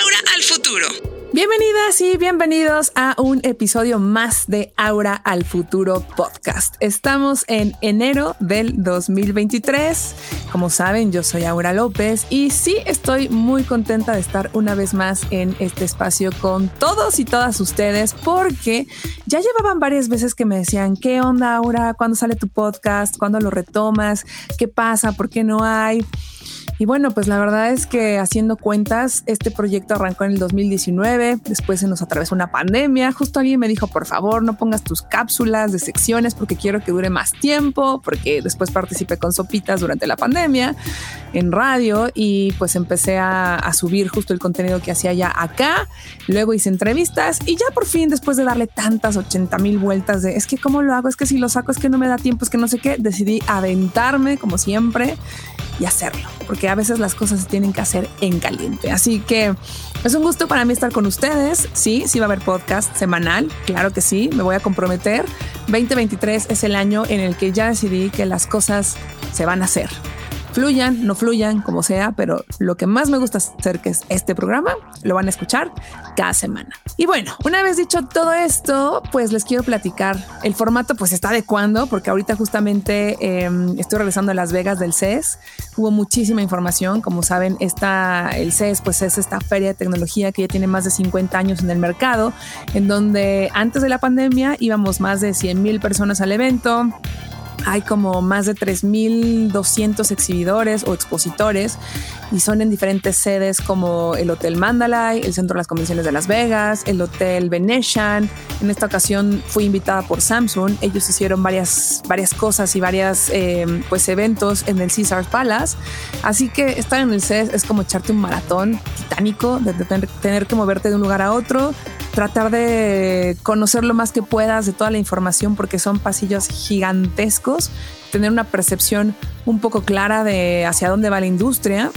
Aura al futuro. Bienvenidas y bienvenidos a un episodio más de Aura al Futuro podcast. Estamos en enero del 2023. Como saben, yo soy Aura López y sí estoy muy contenta de estar una vez más en este espacio con todos y todas ustedes porque ya llevaban varias veces que me decían, ¿qué onda Aura? ¿Cuándo sale tu podcast? ¿Cuándo lo retomas? ¿Qué pasa? ¿Por qué no hay? Y bueno, pues la verdad es que haciendo cuentas, este proyecto arrancó en el 2019, después se nos atravesó una pandemia, justo alguien me dijo, por favor, no pongas tus cápsulas de secciones porque quiero que dure más tiempo, porque después participé con Sopitas durante la pandemia en radio y pues empecé a, a subir justo el contenido que hacía ya acá, luego hice entrevistas y ya por fin, después de darle tantas 80 mil vueltas de, es que cómo lo hago, es que si lo saco, es que no me da tiempo, es que no sé qué, decidí aventarme como siempre y hacerlo, porque a veces las cosas se tienen que hacer en caliente. Así que es un gusto para mí estar con ustedes. Sí, sí va a haber podcast semanal, claro que sí, me voy a comprometer. 2023 es el año en el que ya decidí que las cosas se van a hacer fluyan, no fluyan, como sea, pero lo que más me gusta hacer que es este programa, lo van a escuchar cada semana. Y bueno, una vez dicho todo esto, pues les quiero platicar. El formato pues está adecuando porque ahorita justamente eh, estoy regresando a Las Vegas del CES. Hubo muchísima información, como saben, está el CES pues es esta feria de tecnología que ya tiene más de 50 años en el mercado, en donde antes de la pandemia íbamos más de 100 mil personas al evento hay como más de 3.200 exhibidores o expositores y son en diferentes sedes como el Hotel Mandalay, el Centro de las Convenciones de Las Vegas, el Hotel Venetian. En esta ocasión fui invitada por Samsung. Ellos hicieron varias, varias cosas y varias eh, pues eventos en el Caesars Palace. Así que estar en el CES es como echarte un maratón titánico de tener, que moverte de un lugar a otro, tratar de conocer lo más que puedas de toda la información porque son pasillos gigantescos, tener una percepción un poco clara de hacia dónde va la industria.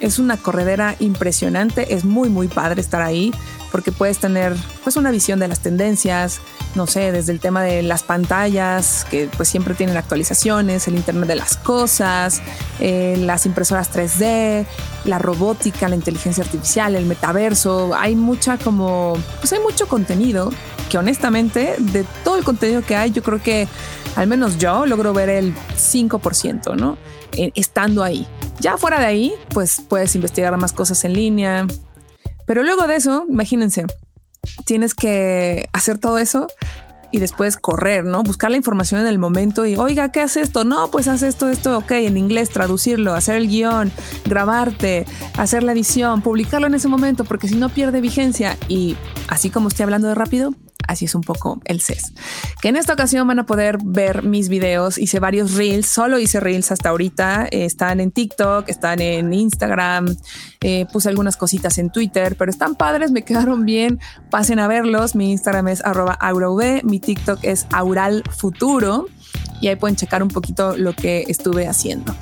Es una corredera impresionante, es muy muy padre estar ahí porque puedes tener pues una visión de las tendencias, no sé, desde el tema de las pantallas, que pues siempre tienen actualizaciones, el Internet de las Cosas, eh, las impresoras 3D, la robótica, la inteligencia artificial, el metaverso. Hay mucha como, pues hay mucho contenido que honestamente de todo el contenido que hay, yo creo que al menos yo logro ver el 5%, ¿no? Eh, estando ahí. Ya fuera de ahí, pues puedes investigar más cosas en línea. Pero luego de eso, imagínense, tienes que hacer todo eso y después correr, ¿no? Buscar la información en el momento y, oiga, ¿qué hace esto? No, pues haz esto, esto, ok, en inglés, traducirlo, hacer el guion, grabarte, hacer la edición, publicarlo en ese momento, porque si no pierde vigencia. Y así como estoy hablando de rápido, así es un poco el CES. Que en esta ocasión van a poder ver mis videos. Hice varios reels, solo hice reels hasta ahorita. Están en TikTok, están en Instagram, eh, puse algunas cositas en Twitter, pero están padres, me quedaron bien. Pasen a verlos. Mi Instagram es arroba mi TikTok es auralfuturo y ahí pueden checar un poquito lo que estuve haciendo.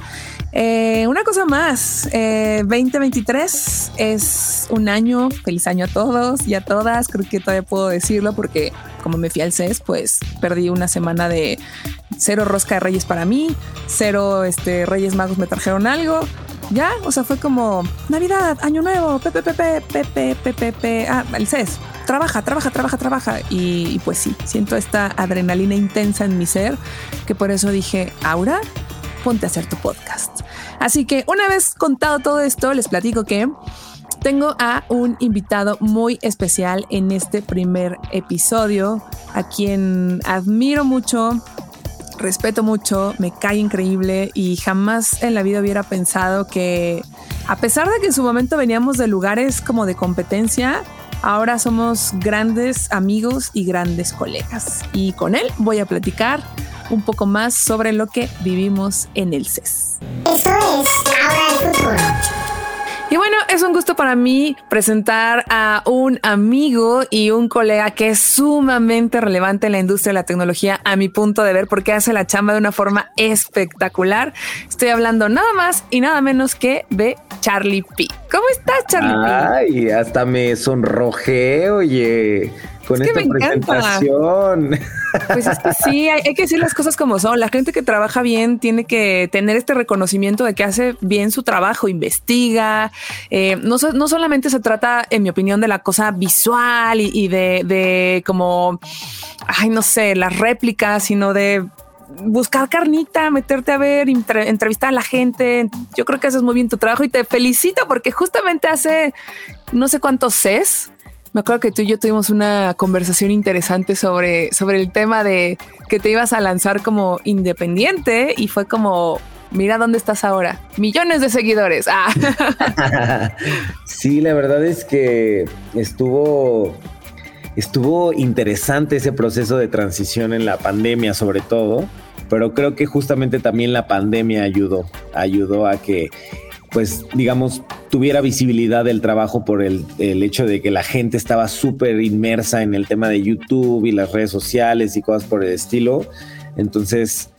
Eh, una cosa más, eh, 2023 es un año, feliz año a todos y a todas, creo que todavía puedo decirlo porque como me fui al CES, pues perdí una semana de cero rosca de reyes para mí, cero este, reyes magos me trajeron algo, ya, o sea, fue como Navidad, Año Nuevo, pepe, pepe, pepe, pepe, pepe, ah, el CES, trabaja, trabaja, trabaja, trabaja. Y, y, pues sí, siento esta adrenalina intensa en mi ser, que por eso dije, Aura, ponte a hacer tu podcast. Así que una vez contado todo esto, les platico que tengo a un invitado muy especial en este primer episodio, a quien admiro mucho, respeto mucho, me cae increíble y jamás en la vida hubiera pensado que, a pesar de que en su momento veníamos de lugares como de competencia, ahora somos grandes amigos y grandes colegas. Y con él voy a platicar un poco más sobre lo que vivimos en el CES. Eso es Ahora el futuro. Y bueno, es un gusto para mí presentar a un amigo y un colega que es sumamente relevante en la industria de la tecnología a mi punto de ver porque hace la chamba de una forma espectacular. Estoy hablando nada más y nada menos que de Charlie P. ¿Cómo estás, Charlie P? Ay, hasta me sonrojé, oye, con esta presentación. Pues es que sí, hay, que decir las cosas como son. La gente que trabaja bien tiene que tener este reconocimiento de que hace bien su trabajo, investiga. Eh, no, no, solamente se trata, en mi opinión, de la cosa visual y, de, de como, ay, no sé, las réplicas, sino de buscar carnita, meterte a ver, entrevistar a la gente. Yo creo que haces muy bien tu trabajo y te felicito porque justamente hace no sé cuántos ses. Me acuerdo que tú y yo tuvimos una conversación interesante sobre, sobre el tema de que te ibas a lanzar como independiente y fue como, mira dónde estás ahora. Millones de seguidores. Ah. sí, la verdad es que estuvo estuvo interesante ese proceso de transición en la pandemia sobre todo, pero creo que justamente también la pandemia ayudó, ayudó a que pues digamos, tuviera visibilidad del trabajo por el, el hecho de que la gente estaba súper inmersa en el tema de YouTube y las redes sociales y cosas por el estilo. Entonces,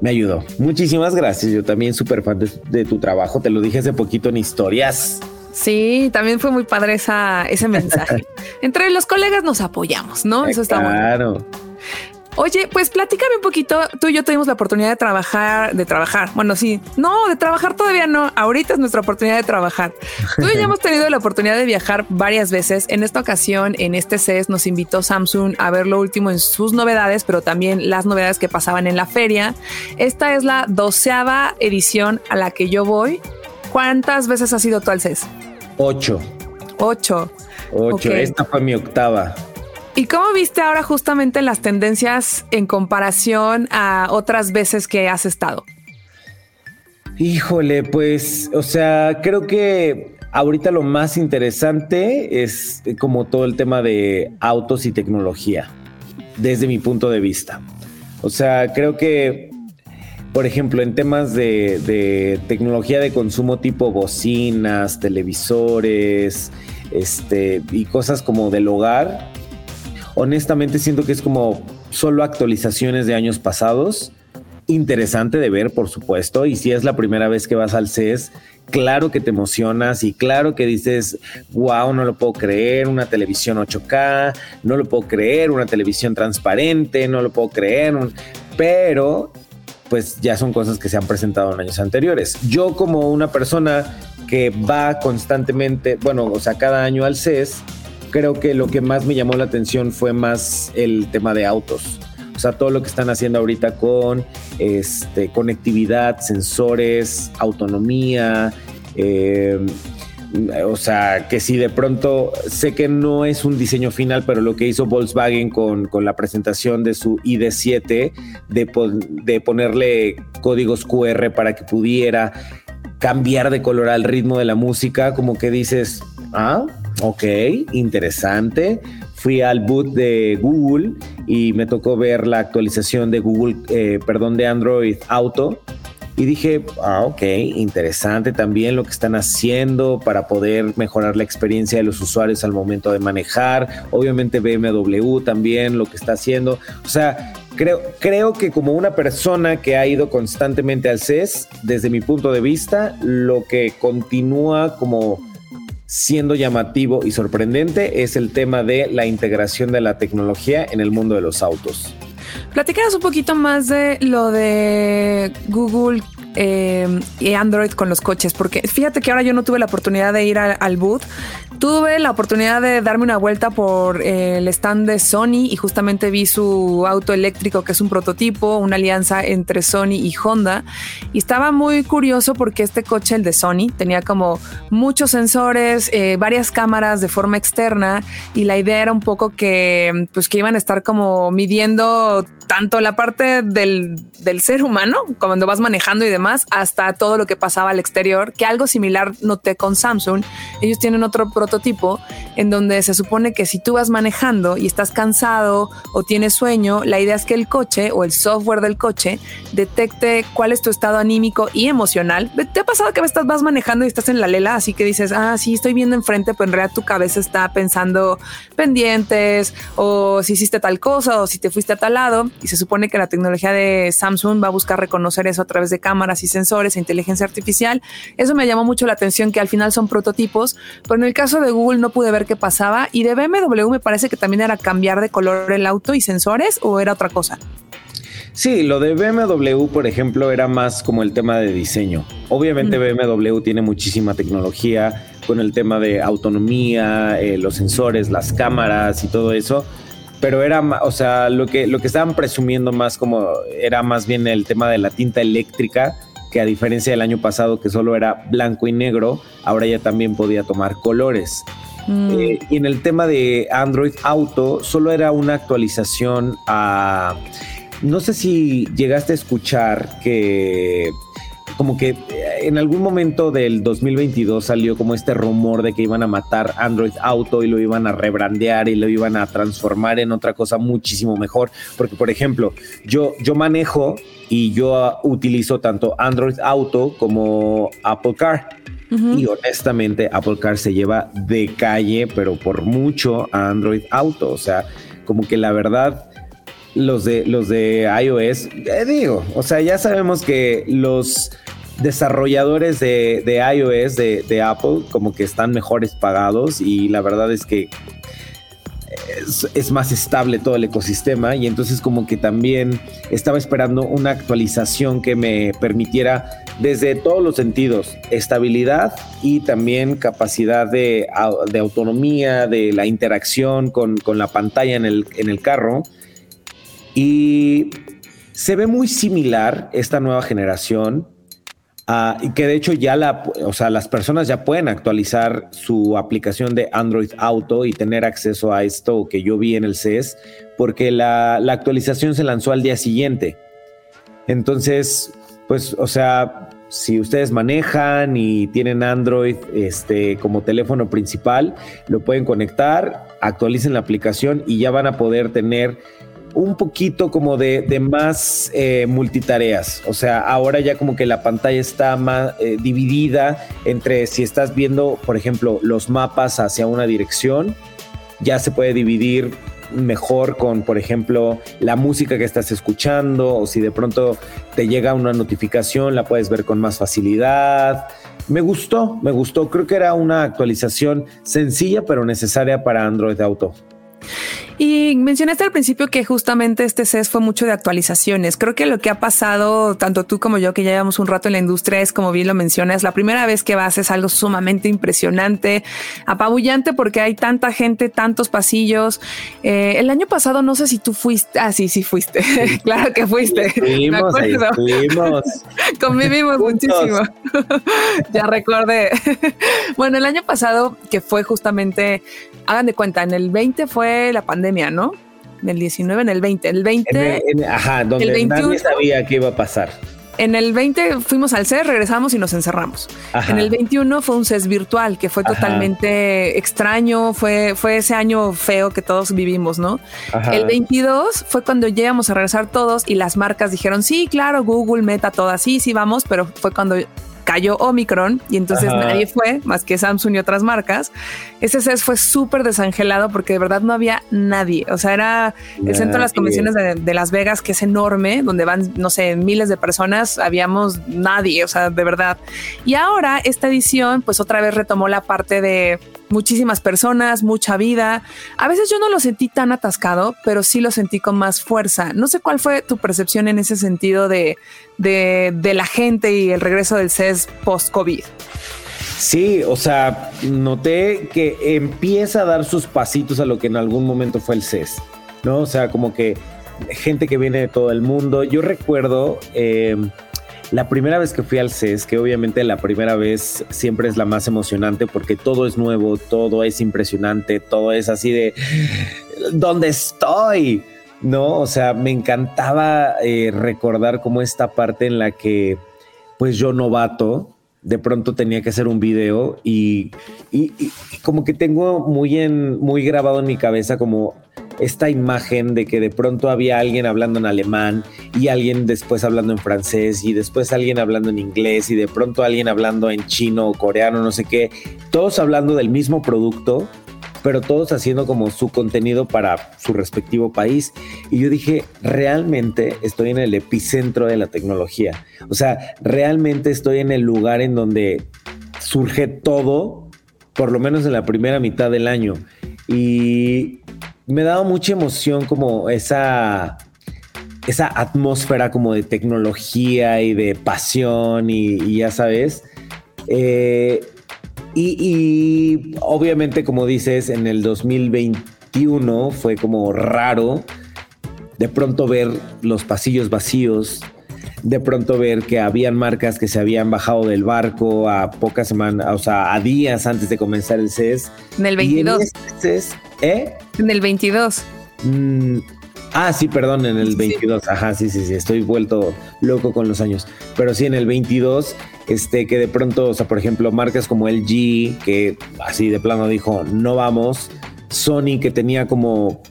me ayudó. Muchísimas gracias. Yo también súper fan de, tu trabajo. Te lo dije hace poquito en historias. Sí, también fue muy padre esa, ese mensaje. Entre los colegas nos apoyamos, ¿no? Eso está Claro. Oye, pues platícame un poquito. Tú y yo tuvimos la oportunidad de trabajar, de trabajar. Bueno, sí, no, de trabajar todavía no. Ahorita es nuestra oportunidad de trabajar. Tú y yo hemos tenido la oportunidad de viajar varias veces. En esta ocasión, en este CES, nos invitó Samsung a ver lo último en sus novedades, pero también las novedades que pasaban en la feria. Esta es la doceava edición a la que yo voy. ¿Cuántas veces has ido tú al CES? Ocho. Ocho. Ocho. Esta fue mi octava. ¿Y cómo viste ahora justamente las tendencias en comparación a otras veces que has estado? Híjole, pues, o sea, creo que ahorita lo más interesante es como todo el tema de autos y tecnología, desde mi punto de vista. O sea, creo que por ejemplo, en temas de, tecnología de consumo tipo bocinas, televisores, este, y cosas como del hogar, honestamente siento que es como solo actualizaciones de años pasados. Interesante de ver, por supuesto, y si es la primera vez que vas al CES, claro que te emocionas y claro que dices, wow, no lo puedo creer, una televisión 8K, no lo puedo creer, una televisión transparente, no lo puedo creer, pero pues ya son cosas que se han presentado en años anteriores. Yo como una persona que va constantemente, bueno, o sea, cada año al CES, creo que lo que más me llamó la atención fue más el tema de autos. O sea, todo lo que están haciendo ahorita con este, conectividad, sensores, autonomía, eh, o sea, que si de pronto sé que no es un diseño final, pero lo que hizo Volkswagen con, la presentación de su ID7, de, de ponerle códigos QR para que pudiera cambiar de color al ritmo de la música, como que dices, ah, ok, interesante. Fui al boot de Google y me tocó ver la actualización de Google, eh, perdón, de Android Auto y dije, ah, ok, interesante también lo que están haciendo para poder mejorar la experiencia de los usuarios al momento de manejar. Obviamente BMW también lo que está haciendo. O sea, creo, creo que como una persona que ha ido constantemente al CES, desde mi punto de vista, lo que continúa como siendo llamativo y sorprendente es el tema de la integración de la tecnología en el mundo de los autos. Platícanos un poquito más de lo de Google eh, y Android con los coches, porque fíjate que ahora yo no tuve la oportunidad de ir al boot. Tuve la oportunidad de darme una vuelta por eh, el stand de Sony y justamente vi su auto eléctrico, que es un prototipo, una alianza entre Sony y Honda. Y estaba muy curioso porque este coche, el de Sony, tenía como muchos sensores, eh, varias cámaras de forma externa y la idea era un poco que, pues, que iban a estar como midiendo tanto la parte del, del ser humano, cuando vas manejando y demás, hasta todo lo que pasaba al exterior, que algo similar noté con Samsung. Ellos tienen otro prototipo prototipo en donde se supone que si tú vas manejando y estás cansado o tienes sueño, la idea es que el coche o el software del coche detecte cuál es tu estado anímico y emocional. ¿Te ha pasado que vas manejando y estás en la lela? Así que dices, ah, sí, estoy viendo enfrente, pero en realidad tu cabeza está pensando pendientes o si hiciste tal cosa o si te fuiste a tal lado. Y se supone que la tecnología de Samsung va a buscar reconocer eso a través de cámaras y sensores e inteligencia artificial. Eso me llamó mucho la atención que al final son prototipos, pero en el caso de Google no pude ver qué pasaba y de BMW me parece que también era cambiar de color el auto y sensores o era otra cosa. Sí, lo de BMW, por ejemplo, era más como el tema de diseño. Obviamente BMW tiene muchísima tecnología con el tema de autonomía, eh, los sensores, las cámaras y todo eso, pero era, o sea, lo que, lo que estaban presumiendo más como era más bien el tema de la tinta eléctrica, que a diferencia del año pasado que solo era blanco y negro, ahora ya también podía tomar colores. Mm. Eh, y en el tema de Android Auto, solo era una actualización a no sé si llegaste a escuchar que como que eh, en algún momento del 2022 salió como este rumor de que iban a matar Android Auto y lo iban a rebrandear y lo iban a transformar en otra cosa muchísimo mejor. Porque, por ejemplo, yo, yo manejo y yo utilizo tanto Android Auto como Apple Car. Y honestamente, Apple Car se lleva de calle, pero por mucho a Android Auto. O sea, como que la verdad los de, los de iOS, eh, digo, o sea, ya sabemos que los desarrolladores de, iOS de, Apple como que están mejores pagados y la verdad es que es, más estable todo el ecosistema y entonces como que también estaba esperando una actualización que me permitiera desde todos los sentidos, estabilidad y también capacidad de, autonomía, de la interacción con, la pantalla en el carro. Y se ve muy similar esta nueva generación, uh, y que de hecho ya la, o sea, las personas ya pueden actualizar su aplicación de Android Auto y tener acceso a esto que yo vi en el CES, porque la, la actualización se lanzó al día siguiente. Entonces, pues, o sea, si ustedes manejan y tienen Android este, como teléfono principal, lo pueden conectar, actualicen la aplicación y ya van a poder tener un poquito como de, más eh, multitareas. O sea, ahora ya como que la pantalla está más eh, dividida entre si estás viendo, por ejemplo, los mapas hacia una dirección, ya se puede dividir mejor con, por ejemplo, la música que estás escuchando o si de pronto te llega una notificación, la puedes ver con más facilidad. Me gustó, me gustó. Creo que era una actualización sencilla pero necesaria para Android Auto. Y mencionaste al principio que justamente este CES fue mucho de actualizaciones. Creo que lo que ha pasado, tanto tú como yo, que ya llevamos un rato en la industria, es como bien lo mencionas, la primera vez que vas es algo sumamente impresionante, apabullante porque hay tanta gente, tantos pasillos. Eh, el año pasado no sé si tú fuiste, ah, sí, sí fuiste, claro que fuiste. Fuimos, Convivimos muchísimo. ya recordé. bueno, el año pasado que fue justamente, hagan de cuenta, en el 20 fue la pandemia ¿no? En el 19, en el 20. El 20. ajá, donde nadie sabía qué iba a pasar. En el 20 fuimos al CES, regresamos y nos encerramos. En el 21 fue un CES virtual que fue totalmente extraño, fue, fue ese año feo que todos vivimos, ¿no? El 22 fue cuando llegamos a regresar todos y las marcas dijeron, sí, claro, Google, Meta, todas, sí, sí, vamos, pero fue cuando cayó Omicron y entonces nadie fue más que Samsung y otras marcas. Ese CES fue súper desangelado porque de verdad no había nadie. O sea, era el centro de las convenciones de, Las Vegas, que es enorme, donde van, no sé, miles de personas. Habíamos nadie, o sea, de verdad. Y ahora esta edición, pues otra vez retomó la parte de muchísimas personas, mucha vida. A veces yo no lo sentí tan atascado, pero sí lo sentí con más fuerza. No sé cuál fue tu percepción en ese sentido de, de, la gente y el regreso del CES post-COVID. Sí, o sea, noté que empieza a dar sus pasitos a lo que en algún momento fue el CES, ¿no? O sea, como que gente que viene de todo el mundo. Yo recuerdo eh, la primera vez que fui al CES, que obviamente la primera vez siempre es la más emocionante porque todo es nuevo, todo es impresionante, todo es así de, ¿dónde estoy? No, o sea, me encantaba eh, recordar como esta parte en la que, pues yo novato, de pronto tenía que hacer un video y, y, y como que tengo muy, en, muy grabado en mi cabeza como esta imagen de que de pronto había alguien hablando en alemán y alguien después hablando en francés y después alguien hablando en inglés y de pronto alguien hablando en chino o coreano, no sé qué, todos hablando del mismo producto, pero todos haciendo como su contenido para su respectivo país. Y yo dije, realmente estoy en el epicentro de la tecnología. O sea, realmente estoy en el lugar en donde surge todo, por lo menos en la primera mitad del año. Y me daba mucha emoción como esa esa atmósfera como de tecnología y de pasión y, ya sabes. Eh, y, obviamente, como dices, en el 2021 fue como raro de pronto ver los pasillos vacíos, de pronto ver que habían marcas que se habían bajado del barco a pocas semanas, o sea, a días antes de comenzar el CES. En el 22. en este CES, ¿eh? En el 22. Mm, ah, sí, perdón, en el 22. Ajá, sí, sí, sí, estoy vuelto loco con los años. Pero sí, en el 22, este, que de pronto, o sea, por ejemplo, marcas como LG, que así de plano dijo, no vamos. Sony, que tenía como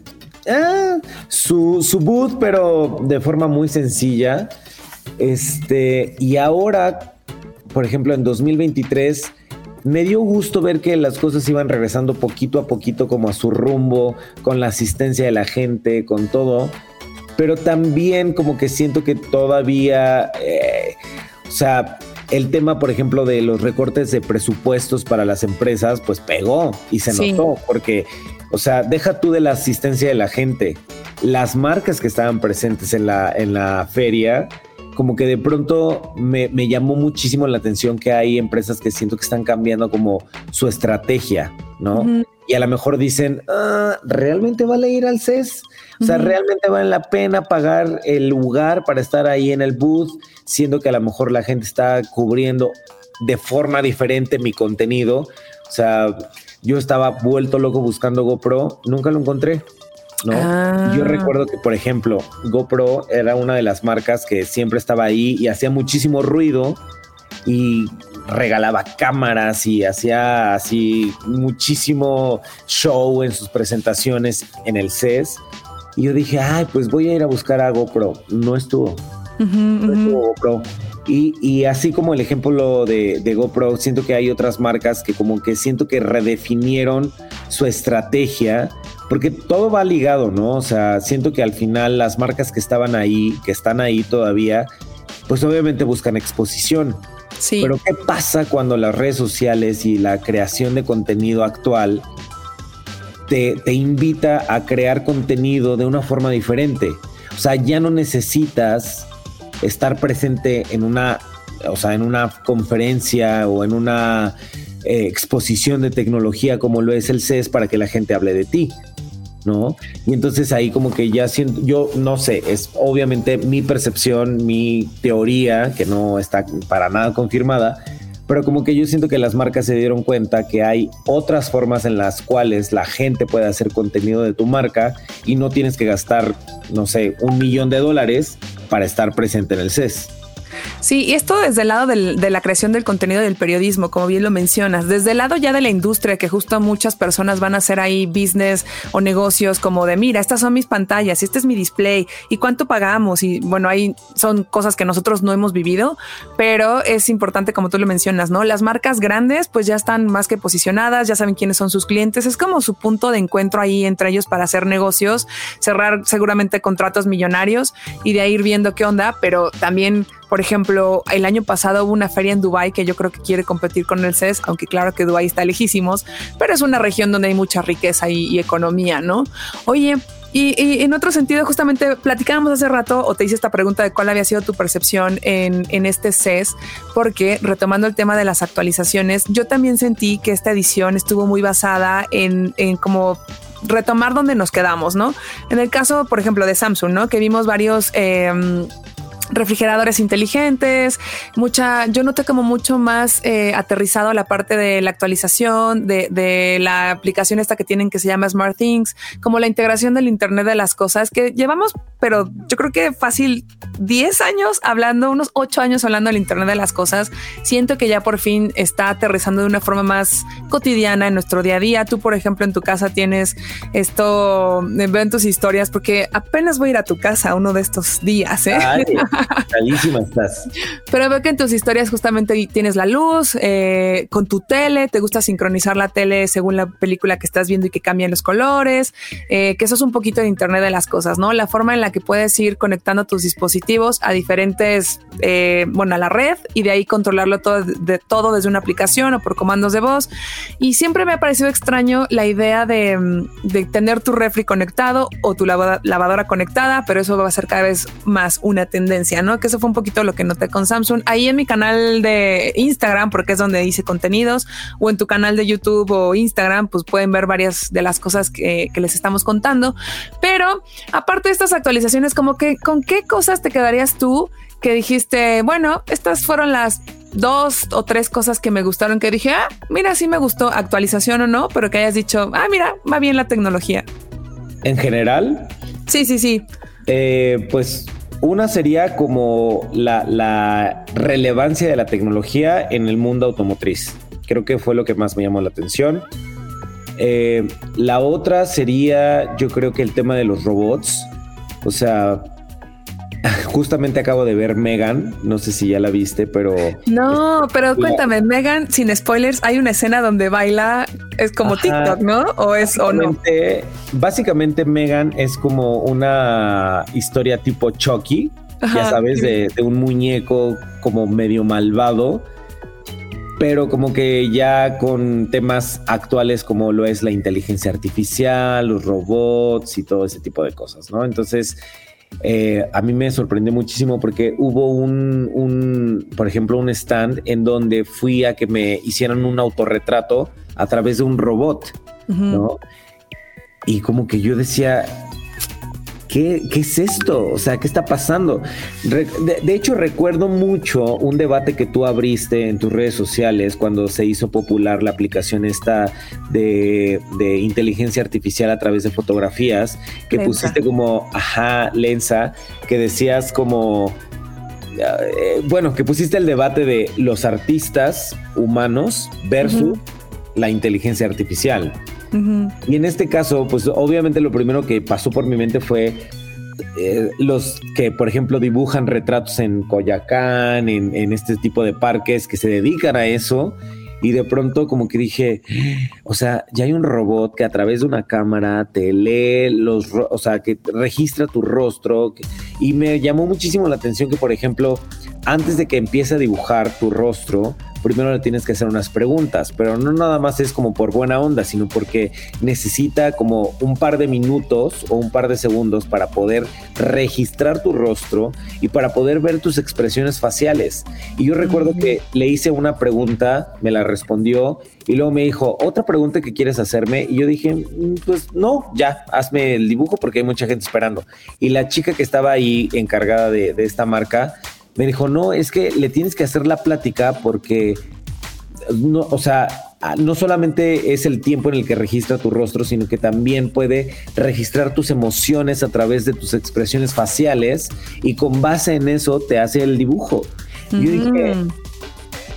ah, su, su boot, pero de forma muy sencilla. Este, y ahora, por ejemplo, en 2023 me dio gusto ver que las cosas iban regresando poquito a poquito como a su rumbo, con la asistencia de la gente, con todo. Pero también como que siento que todavía, eh, o sea, el tema, por ejemplo, de los recortes de presupuestos para las empresas, pues pegó y se notó, porque, o sea, deja tú de la asistencia de la gente. Las marcas que estaban presentes en la, en la feria, como que de pronto me, llamó muchísimo la atención que hay empresas que siento que están cambiando como su estrategia, ¿no? Y a lo mejor dicen, ah, ¿realmente vale ir al CES? O sea, ¿realmente vale la pena pagar el lugar para estar ahí en el booth, siendo que a lo mejor la gente está cubriendo de forma diferente mi contenido? O sea, yo estaba vuelto loco buscando GoPro, nunca lo encontré. ¿No? Yo ah. recuerdo que, por ejemplo, GoPro era una de las marcas que siempre estaba ahí y hacía muchísimo ruido y regalaba cámaras y hacía así muchísimo show en sus presentaciones en el CES. Y yo dije, ay, pues voy a ir a buscar a GoPro. No estuvo. no estuvo GoPro. Y, así como el ejemplo de, de, GoPro, siento que hay otras marcas que como que siento que redefinieron su estrategia porque todo va ligado, ¿no? O sea, siento que al final las marcas que estaban ahí, que están ahí todavía, pues obviamente buscan exposición. Sí. Pero ¿qué pasa cuando las redes sociales y la creación de contenido actual te, te invita a crear contenido de una forma diferente? O sea, ya no necesitas estar presente en una, o sea, en una conferencia o en una eh, exposición de tecnología como lo es el CES para que la gente hable de ti. ¿No? Y entonces ahí como que ya siento, yo no sé, es obviamente mi percepción, mi teoría, que no está para nada confirmada, pero como que yo siento que las marcas se dieron cuenta que hay otras formas en las cuales la gente puede hacer contenido de tu marca y no tienes que gastar, no sé, un millón de dólares para estar presente en el CES. Sí, y esto desde el lado de la creación del contenido del periodismo, como bien lo mencionas, desde el lado ya de la industria, que justo muchas personas van a hacer ahí business o negocios como de, mira, estas son mis pantallas, este es mi display, y cuánto pagamos, y bueno, ahí son cosas que nosotros no hemos vivido, pero es importante, como tú lo mencionas, ¿no? Las marcas grandes pues ya están más que posicionadas, ya saben quiénes son sus clientes, es como su punto de encuentro ahí entre ellos para hacer negocios, cerrar seguramente contratos millonarios y de ahí ir viendo qué onda, pero también por ejemplo, el año pasado hubo una feria en Dubai que yo creo que quiere competir con el CES, aunque claro que Dubai está lejísimos, pero es una región donde hay mucha riqueza y, economía, ¿no? Oye, y, en otro sentido, justamente platicábamos hace rato o te hice esta pregunta de cuál había sido tu percepción en, este CES, porque retomando el tema de las actualizaciones, yo también sentí que esta edición estuvo muy basada en, en como retomar donde nos quedamos, ¿no? En el caso, por ejemplo, de Samsung, ¿no? Que vimos varios... Eh, refrigeradores inteligentes, mucha, yo noté como mucho más eh, aterrizado la parte de la actualización, de, de, la aplicación esta que tienen que se llama Smart Things, como la integración del Internet de las cosas, que llevamos, pero yo creo que fácil 10 años hablando, unos 8 años hablando del Internet de las cosas. Siento que ya por fin está aterrizando de una forma más cotidiana en nuestro día a día. Tú, por ejemplo, en tu casa tienes esto, veo en tus historias, porque apenas voy a ir a tu casa uno de estos días. ¿eh? Estás. Pero veo que en tus historias justamente tienes la luz, eh, con tu tele, te gusta sincronizar la tele según la película que estás viendo y que cambian los colores, eh, que eso es un poquito de Internet de las cosas, ¿no? La forma en la que puedes ir conectando tus dispositivos a diferentes, eh, bueno, a la red y de ahí controlarlo todo, de, todo desde una aplicación o por comandos de voz. Y siempre me ha parecido extraño la idea de, de tener tu refri conectado o tu lavadora conectada, pero eso va a ser cada vez más una tendencia, ¿no? Que eso fue un poquito lo que noté con Samsung. Ahí en mi canal de Instagram, porque es donde hice contenidos, o en tu canal de YouTube o Instagram, pues pueden ver varias de las cosas que, que les estamos contando. Pero aparte de estas actualizaciones, como que con qué cosas te quedarías tú que dijiste, bueno, estas fueron las dos o tres cosas que me gustaron que dije, ah, mira, sí me gustó, actualización o no, pero que hayas dicho, ah, mira, va bien la tecnología. En general. Sí, sí, sí. Eh, pues una sería como la, relevancia de la tecnología en el mundo automotriz. Creo que fue lo que más me llamó la atención. Eh, la otra sería, yo creo que el tema de los robots. O sea, justamente acabo de ver Megan, no sé si ya la viste, pero... No, pero cuéntame, Megan, sin spoilers, hay una escena donde baila, es como TikTok, ¿no? O es o no. Básicamente Megan es como una historia tipo Chucky, ya sabes, de, un muñeco como medio malvado pero como que ya con temas actuales como lo es la inteligencia artificial, los robots y todo ese tipo de cosas, ¿no? Entonces, eh, a mí me sorprendió muchísimo porque hubo un, por ejemplo, un stand en donde fui a que me hicieran un autorretrato a través de un robot, ¿no? Y como que yo decía, ¿Qué, es esto? O sea, ¿qué está pasando? de, hecho, recuerdo mucho un debate que tú abriste en tus redes sociales cuando se hizo popular la aplicación esta de, inteligencia artificial a través de fotografías, que pusiste como, ajá, Lensa, que decías como... Eh, bueno, que pusiste el debate de los artistas humanos versus la inteligencia artificial. Y en este caso, pues obviamente lo primero que pasó por mi mente fue eh, los que, por ejemplo, dibujan retratos en Coyacán, en, este tipo de parques que se dedican a eso. Y de pronto como que dije, o sea, ya hay un robot que a través de una cámara te lee los, o sea, que registra tu rostro. y me llamó muchísimo la atención que, por ejemplo, antes de que empiece a dibujar tu rostro, primero le tienes que hacer unas preguntas, pero no nada más es como por buena onda, sino porque necesita como un par de minutos o un par de segundos para poder registrar tu rostro y para poder ver tus expresiones faciales. Y yo recuerdo que le hice una pregunta, me la respondió y luego me dijo, otra pregunta que quieres hacerme. Y yo dije, mm, pues no, ya, hazme el dibujo porque hay mucha gente esperando. Y la chica que estaba ahí encargada de, de esta marca, me dijo, no, es que le tienes que hacer la plática porque, no, o sea, no solamente es el tiempo en el que registra tu rostro, sino que también puede registrar tus emociones a través de tus expresiones faciales y con base en eso te hace el dibujo. Yo dije,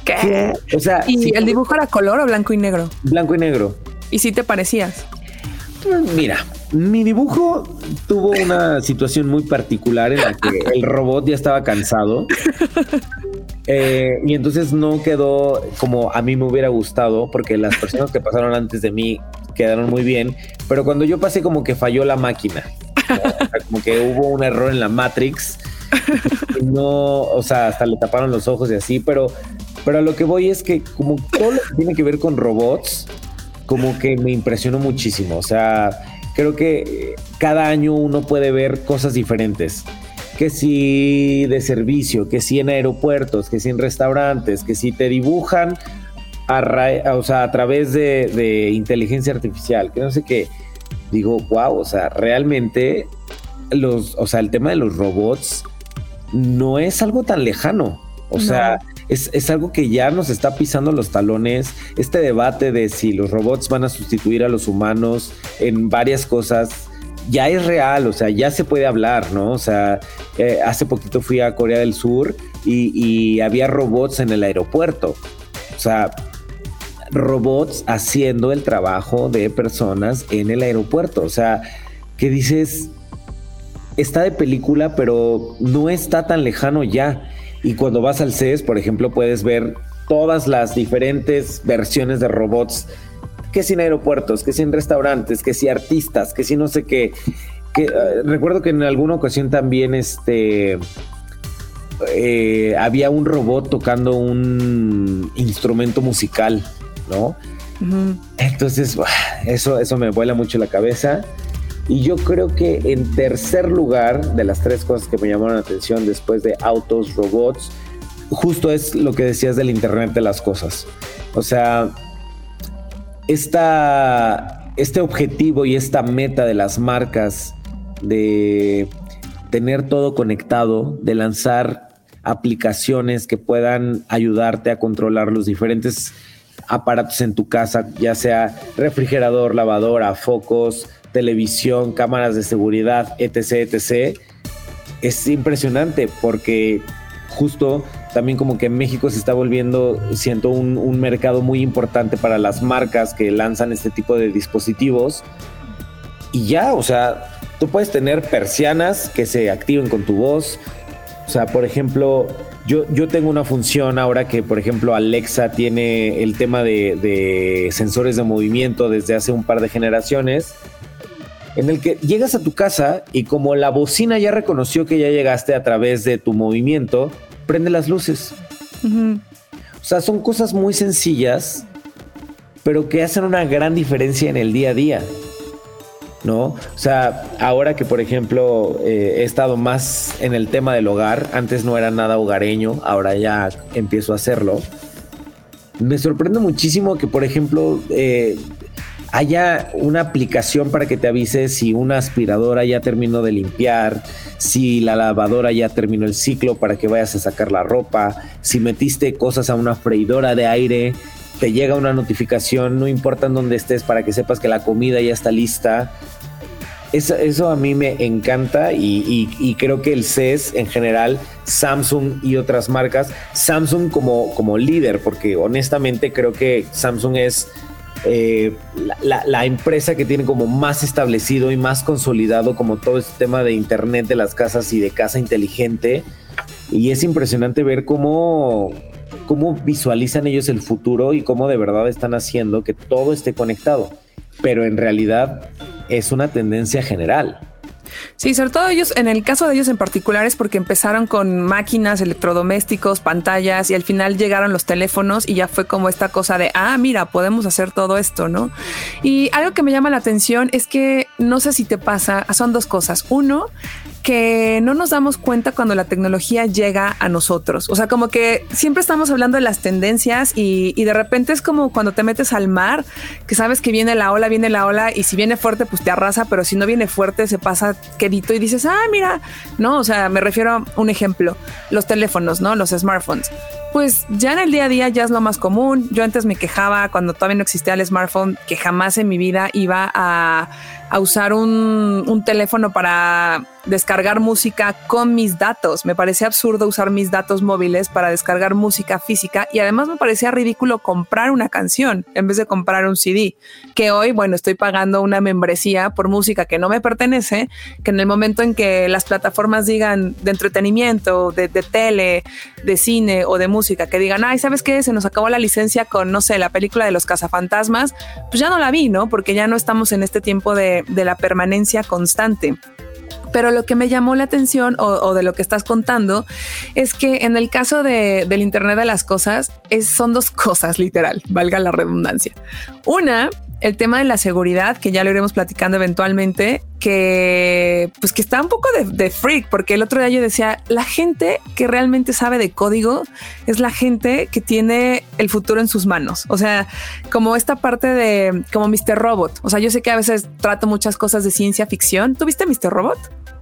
¿qué? O sea, ¿y el dibujo era color o blanco y negro? Blanco y negro. ¿Y si te parecías? Mira, mi dibujo tuvo una situación muy particular en la que el robot ya estaba cansado. Eh, y entonces no quedó como a mí me hubiera gustado, porque las personas que pasaron antes de mí quedaron muy bien, pero cuando yo pasé como que falló la máquina, como que hubo un error en la Matrix, no, o sea, hasta le taparon los ojos y así, pero, pero a lo que voy es que como todo lo que tiene que ver con robots, como que me impresionó muchísimo, o sea, creo que cada año uno puede ver cosas diferentes. Que si de servicio, que si en aeropuertos, que si en restaurantes, que si te dibujan a, o sea, a través de, inteligencia artificial, que no sé qué. Digo, wow, o sea, realmente los, o sea, el tema de los robots no es algo tan lejano. O sea, es, es, algo que ya nos está pisando los talones. Este debate de si los robots van a sustituir a los humanos en varias cosas ya es real, o sea, ya se puede hablar, ¿no? O sea, eh, hace poquito fui a Corea del Sur y, y había robots en el aeropuerto. O sea, robots haciendo el trabajo de personas en el aeropuerto. O sea, que dices, está de película, pero no está tan lejano ya. Y cuando vas al CES, por ejemplo, puedes ver todas las diferentes versiones de robots, que sin aeropuertos, que sin restaurantes, que si artistas, que si no sé qué. Que, eh, recuerdo que en alguna ocasión también este eh, había un robot tocando un instrumento musical, ¿no? Entonces, eso, eso me vuela mucho la cabeza. Y yo creo que en tercer lugar, de las tres cosas que me llamaron la atención después de autos, robots, justo es lo que decías del Internet de las cosas. O sea, esta, este objetivo y esta meta de las marcas de tener todo conectado, de lanzar aplicaciones que puedan ayudarte a controlar los diferentes aparatos en tu casa, ya sea refrigerador, lavadora, focos, televisión, cámaras de seguridad, etc., etc., es impresionante porque justo también como que México se está volviendo, siento, un, un, mercado muy importante para las marcas que lanzan este tipo de dispositivos. Y ya, o sea, tú puedes tener persianas que se activen con tu voz. O sea, por ejemplo, yo, yo tengo una función ahora que, por ejemplo, Alexa tiene el tema de, de sensores de movimiento desde hace un par de generaciones en el que llegas a tu casa y como la bocina ya reconoció que ya llegaste a través de tu movimiento, prende las luces. O sea, son cosas muy sencillas, pero que hacen una gran diferencia en el día a día. ¿No? O sea, ahora que por ejemplo eh, he estado más en el tema del hogar, antes no era nada hogareño, ahora ya empiezo a hacerlo. Me sorprende muchísimo que por ejemplo eh, haya una aplicación para que te avise si una aspiradora ya terminó de limpiar, si la lavadora ya terminó el ciclo para que vayas a sacar la ropa, si metiste cosas a una freidora de aire, te llega una notificación, no importa en dónde estés, para que sepas que la comida ya está lista. Eso, a mí me encanta y, y, creo que el CES en general, Samsung y otras marcas, Samsung como, como líder, porque honestamente creo que Samsung es eh, la, empresa que tiene como más establecido y más consolidado como todo este tema de internet de las casas y de casa inteligente. Y es impresionante ver cómo, cómo visualizan ellos el futuro y cómo de verdad están haciendo que todo esté conectado. Pero en realidad es una tendencia general. Sí, sobre todo ellos, en el caso de ellos en particular es porque empezaron con máquinas, electrodomésticos, pantallas y al final llegaron los teléfonos y ya fue como esta cosa de, ah, mira, podemos hacer todo esto, ¿no? Y algo que me llama la atención es que no sé si te pasa, son dos cosas. Uno, que no nos damos cuenta cuando la tecnología llega a nosotros. O sea, como que siempre estamos hablando de las tendencias y, de repente es como cuando te metes al mar, que sabes que viene la ola, viene la ola y si viene fuerte, pues te arrasa, pero si no viene fuerte, se pasa quedito y dices, ah, mira, no, o sea, me refiero a un ejemplo, los teléfonos, ¿no? Los smartphones pues ya en el día a día ya es lo más común. Yo antes me quejaba cuando todavía no existía el smartphone que jamás en mi vida iba a, usar un, teléfono para descargar música con mis datos. Me parecía absurdo usar mis datos móviles para descargar música física y además me parecía ridículo comprar una canción en vez de comprar un CD. Que hoy, bueno, estoy pagando una membresía por música que no me pertenece, que en el momento en que las plataformas digan de entretenimiento, de, de tele, de cine o de música, que digan, ay, ¿sabes qué? Se nos acabó la licencia con, no sé, la película de los cazafantasmas, pues ya no la vi, ¿no? Porque ya no estamos en este tiempo de, la permanencia constante. Pero lo que me llamó la atención o, de lo que estás contando es que en el caso del Internet de las Cosas es, son dos cosas, literal, valga la redundancia. Una, el tema de la seguridad, que ya lo iremos platicando eventualmente, que pues que está un poco de, de, freak, porque el otro día yo decía, la gente que realmente sabe de código es la gente que tiene el futuro en sus manos. O sea, como esta parte de como Mr. Robot. O sea, yo sé que a veces trato muchas cosas de ciencia ficción. ¿Tuviste Mr. Robot?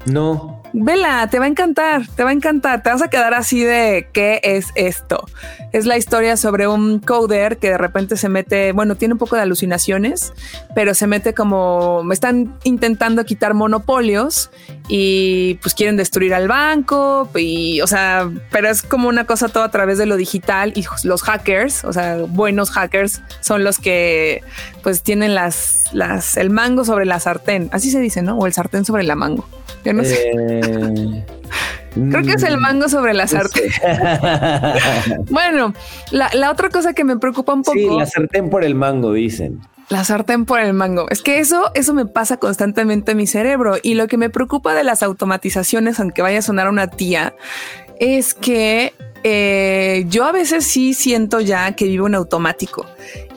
No. Vela, te va a encantar, te va a encantar. Te vas a quedar así de qué es esto. Es la historia sobre un coder que de repente se mete, bueno, tiene un poco de alucinaciones, pero se mete como están intentando quitar monopolios y pues quieren destruir al banco y, o sea, pero es como una cosa todo a través de lo digital y los hackers, o sea, buenos hackers son los que pues tienen las, las, el mango sobre la sartén, así se dice, ¿no? O el sartén sobre la mango. Yo no sé. Eh, Creo que es el mm, mango sobre la sartén. bueno, la, la, otra cosa que me preocupa un poco. Sí, la sartén por el mango, dicen. La sartén por el mango. Es que eso, eso me pasa constantemente en mi cerebro. Y lo que me preocupa de las automatizaciones, aunque vaya a sonar una tía, es que eh, yo a veces sí siento ya que vivo en automático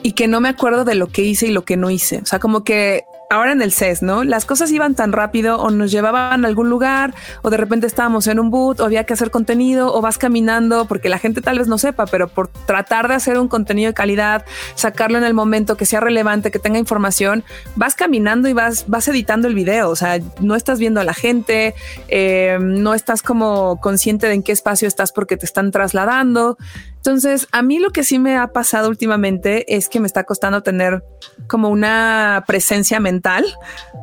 y que no me acuerdo de lo que hice y lo que no hice. O sea, como que ahora en el CES, ¿no? Las cosas iban tan rápido o nos llevaban a algún lugar o de repente estábamos en un boot o había que hacer contenido o vas caminando porque la gente tal vez no sepa, pero por tratar de hacer un contenido de calidad, sacarlo en el momento que sea relevante, que tenga información, vas caminando y vas, vas editando el video. O sea, no estás viendo a la gente, eh, no estás como consciente de en qué espacio estás porque te están trasladando. Entonces, a mí lo que sí me ha pasado últimamente es que me está costando tener como una presencia mental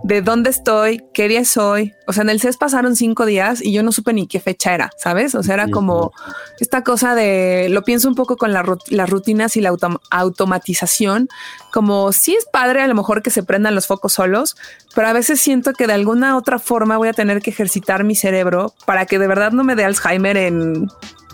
de dónde estoy, qué día soy. O sea, en el CES pasaron cinco días y yo no supe ni qué fecha era, ¿sabes? O sea, era como esta cosa de, lo pienso un poco con las rutinas y la automatización, como si es padre a lo mejor que se prendan los focos solos, pero a veces siento que de alguna otra forma voy a tener que ejercitar mi cerebro para que de verdad no me dé Alzheimer en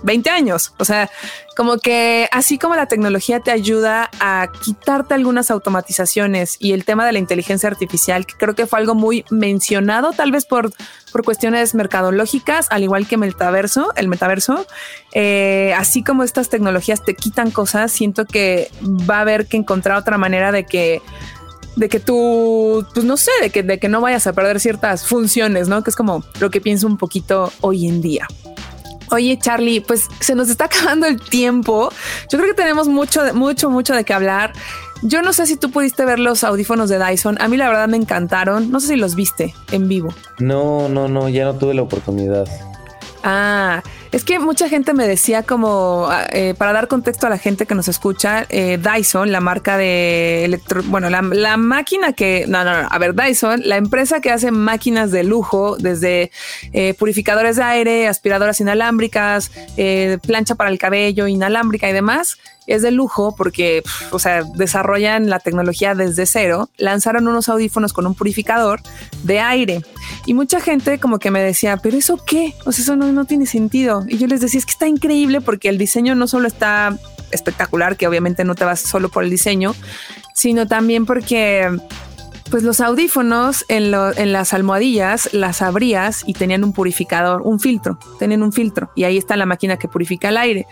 20 años. O sea, como que así como la tecnología te ayuda a quitarte algunas automatizaciones y el tema de la inteligencia artificial, que creo que fue algo muy mencionado, tal vez por, por cuestiones mercadológicas, al igual que metaverso, el metaverso, eh, así como estas tecnologías te quitan cosas, siento que va a haber que encontrar otra manera de que de que tú, pues no sé, de que, de que no vayas a perder ciertas funciones, ¿no? Que es como lo que pienso un poquito hoy en día. Oye, Charlie, pues se nos está acabando el tiempo. Yo creo que tenemos mucho, mucho, mucho de qué hablar. Yo no sé si tú pudiste ver los audífonos de Dyson. A mí la verdad me encantaron. No sé si los viste en vivo. No, no, no, ya no tuve la oportunidad. Ah, es que mucha gente me decía como, ah, eh, para dar contexto a la gente que nos escucha, eh, Dyson, la marca de electro, bueno, la, máquina que, no, no, no, a ver, Dyson, la empresa que hace máquinas de lujo, desde eh, purificadores de aire, aspiradoras inalámbricas, plancha para el cabello inalámbrica y demás, es de lujo porque, o sea, desarrollan la tecnología desde cero, lanzaron unos audífonos con un purificador de aire. Y mucha gente como que me decía, pero eso qué, o sea, eso no, no tiene sentido. Y yo les decía, es que está increíble porque el diseño no solo está espectacular, que obviamente no te vas solo por el diseño, sino también porque pues los audífonos en, en, las almohadillas las abrías y tenían un purificador, un filtro, tenían un filtro y ahí está la máquina que purifica el aire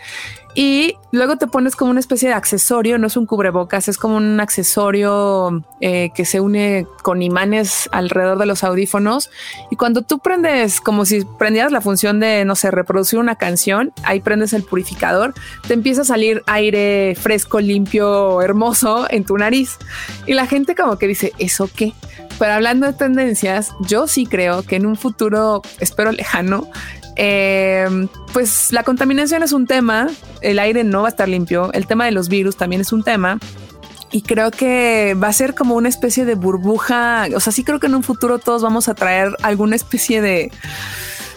y luego te pones como una especie de accesorio, no es un cubrebocas, es como un accesorio eh, que se une con imanes alrededor de los audífonos. Y cuando tú prendes, como si prendieras la función de, no sé, reproducir una canción, ahí prendes el purificador, te empieza a salir aire fresco, limpio, hermoso en tu nariz. Y la gente como que dice, ¿eso qué? Pero hablando de tendencias, yo sí creo que en un futuro, espero lejano, eh, pues la contaminación es un tema, el aire no va a estar limpio, el tema de los virus también es un tema. Y creo que va a ser como una especie de burbuja. O sea, sí creo que en un futuro todos vamos a traer alguna especie de.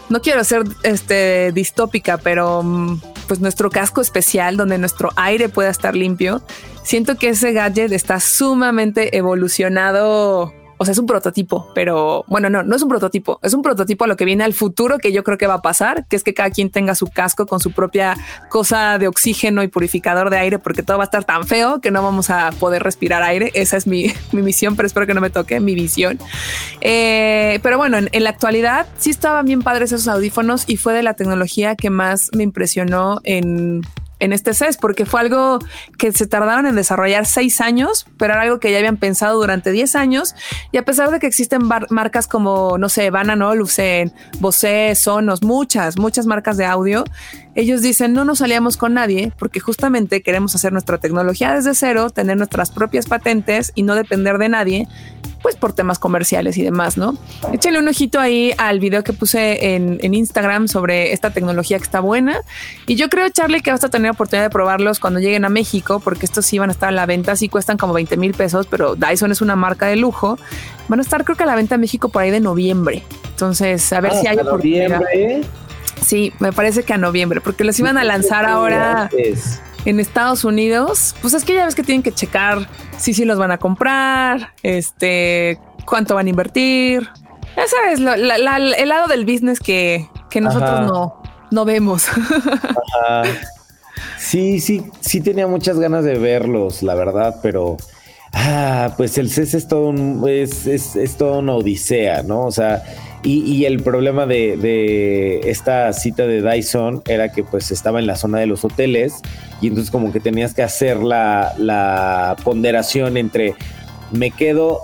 No quiero ser este, distópica, pero mm, pues nuestro casco especial donde nuestro aire pueda estar limpio. Siento que ese gadget está sumamente evolucionado o sea, es un prototipo, pero bueno, no, no es un prototipo, es un prototipo a lo que viene al futuro que yo creo que va a pasar, que es que cada quien tenga su casco con su propia cosa de oxígeno y purificador de aire, porque todo va a estar tan feo que no vamos a poder respirar aire. Esa es mi, misión, pero espero que no me toque mi visión. Eh, pero bueno, en, en, la actualidad sí estaban bien padres esos audífonos y fue de la tecnología que más me impresionó en en este CES, porque fue algo que se tardaron en desarrollar seis años, pero era algo que ya habían pensado durante 10 años. Y a pesar de que existen marcas como, no sé, Bananol, Lucen, Bose, Sonos, muchas, muchas marcas de audio, ellos dicen no nos salíamos con nadie porque justamente queremos hacer nuestra tecnología desde cero, tener nuestras propias patentes y no depender de nadie pues por temas comerciales y demás, ¿no? Échale un ojito ahí al video que puse en, Instagram sobre esta tecnología que está buena. Y yo creo, Charlie, que vas a tener oportunidad de probarlos cuando lleguen a México, porque estos sí van a estar a la venta, sí cuestan como 20 mil pesos, pero Dyson es una marca de lujo. Van a estar creo que a la venta en México por ahí de noviembre. Entonces, a ver ah, si hay oportunidad. Sí, me parece que a noviembre, porque los iban a lanzar ahora en Estados Unidos. Pues es que ya ves que tienen que checar si sí los van a comprar, este, cuánto van a invertir. Ya sabes, el lado del business que, nosotros no, no vemos. Sí, sí, sí tenía muchas ganas de verlos, la verdad, pero ah, pues el CES es todo un, es, es, es toda una odisea, ¿no? O sea, y, el problema de, esta cita de Dyson era que pues estaba en la zona de los hoteles y entonces como que tenías que hacer la, ponderación entre me quedo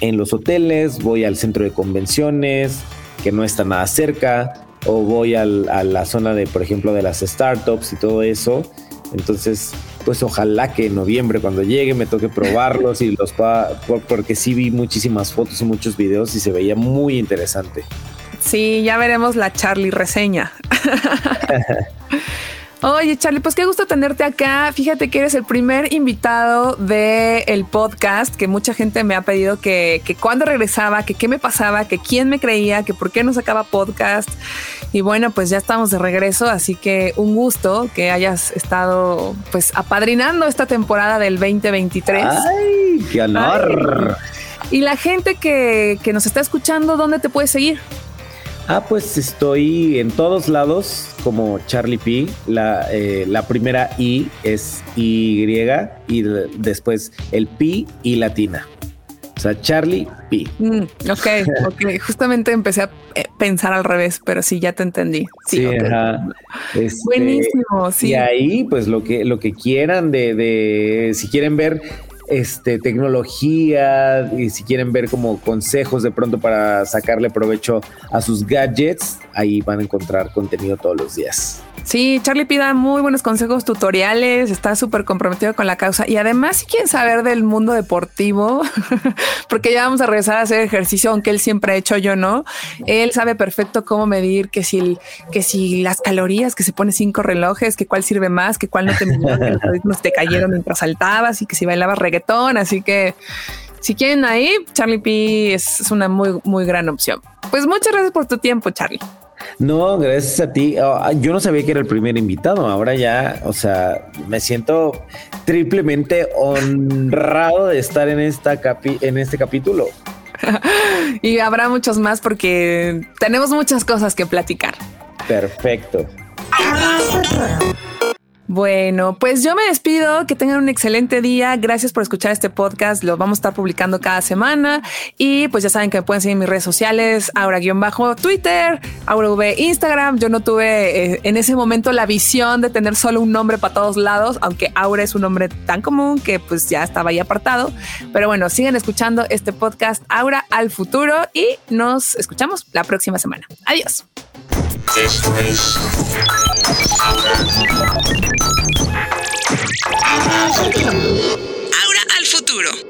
en los hoteles, voy al centro de convenciones, que no está nada cerca, o voy a la zona de, por ejemplo, de las startups y todo eso. Entonces, pues ojalá que en noviembre cuando llegue me toque probarlos y los pueda, porque sí vi muchísimas fotos y muchos videos y se veía muy interesante. Sí, ya veremos la Charlie reseña. Oye, Charlie, pues qué gusto tenerte acá. Fíjate que eres el primer invitado del el podcast que mucha gente me ha pedido que, que cuándo regresaba, que qué me pasaba, que quién me creía, que por qué no sacaba podcast. Y bueno, pues ya estamos de regreso, así que un gusto que hayas estado pues apadrinando esta temporada del 2023. ¡Ay, qué honor! Y la gente que, que nos está escuchando, ¿dónde te puedes seguir? Ah, pues estoy en todos lados como Charlie P. La, eh, la primera I es Y y después el P y latina. O sea, Charlie P. Mm, ok, ok. Justamente empecé a eh, pensar al revés, pero sí, ya te entendí. Sí, este, Buenísimo, sí. Y ahí, pues lo que, lo que quieran de, de si quieren ver este, tecnología y si quieren ver como consejos de pronto para sacarle provecho a sus gadgets, ahí van a encontrar contenido todos los días. Sí, Charlie pida muy buenos consejos tutoriales, está súper comprometido con la causa y además si quieren saber del mundo deportivo, porque ya vamos a regresar a hacer ejercicio, aunque él siempre ha hecho, yo no, él sabe perfecto cómo medir que si, que si las calorías, que se pone cinco relojes, que cuál sirve más, que cuál no te los ritmos te cayeron mientras saltabas y que si bailabas reggaetón, así que si quieren ahí, Charlie P es una muy, muy gran opción. Pues muchas gracias por tu tiempo, Charlie. No, gracias a ti. Ah, yo no sabía que era el primer invitado. Ahora ya, o sea, me siento triplemente honrado de estar en esta en este capítulo. y habrá muchos más porque tenemos muchas cosas que platicar. Perfecto. Bueno, pues yo me despido, que tengan un excelente día, gracias por escuchar este podcast, lo vamos a estar publicando cada semana. Y pues ya saben que me pueden seguir en mis redes sociales, Aura-Twitter, AuraV Instagram, yo no tuve eh, en ese momento la visión de tener solo un nombre para todos lados, aunque Aura es un nombre tan común que pues ya estaba ahí apartado, pero bueno, sigan escuchando este podcast Aura al futuro y nos escuchamos la próxima semana. Adiós. Esto es Ahora al futuro.